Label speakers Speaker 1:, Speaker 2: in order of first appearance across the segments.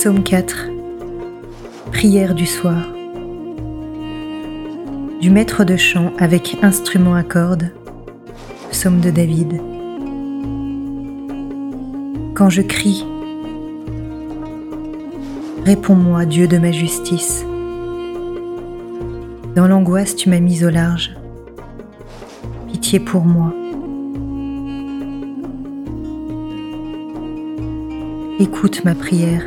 Speaker 1: Psaume 4 Prière du soir Du maître de chant avec instrument à cordes Psaume de David Quand je crie Réponds-moi, Dieu de ma justice. Dans l'angoisse, tu m'as mise au large. Pitié pour moi. Écoute ma prière.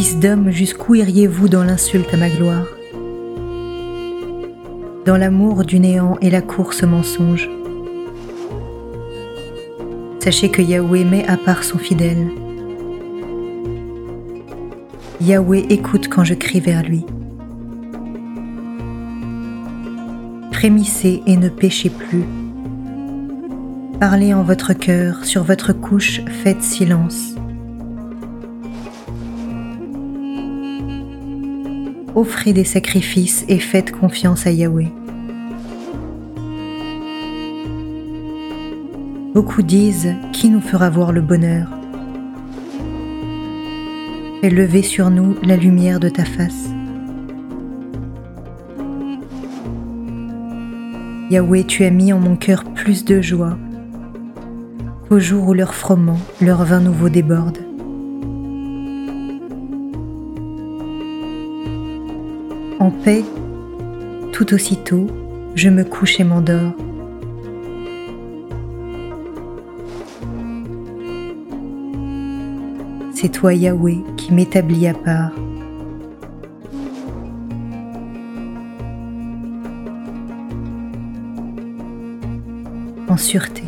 Speaker 1: Fils d'homme, jusqu'où iriez-vous dans l'insulte à ma gloire? Dans l'amour du néant et la course mensonge Sachez que Yahweh met à part son fidèle. Yahweh écoute quand je crie vers lui. Frémissez et ne péchez plus. Parlez en votre cœur, sur votre couche, faites silence. Offrez des sacrifices et faites confiance à Yahweh. Beaucoup disent Qui nous fera voir le bonheur? Fais lever sur nous la lumière de ta face. Yahweh, tu as mis en mon cœur plus de joie qu'au jour où leur froment, leur vin nouveau déborde. En paix, tout aussitôt, je me couche et m'endors. c'est toi Yahweh qui m'établis à part. En sûreté.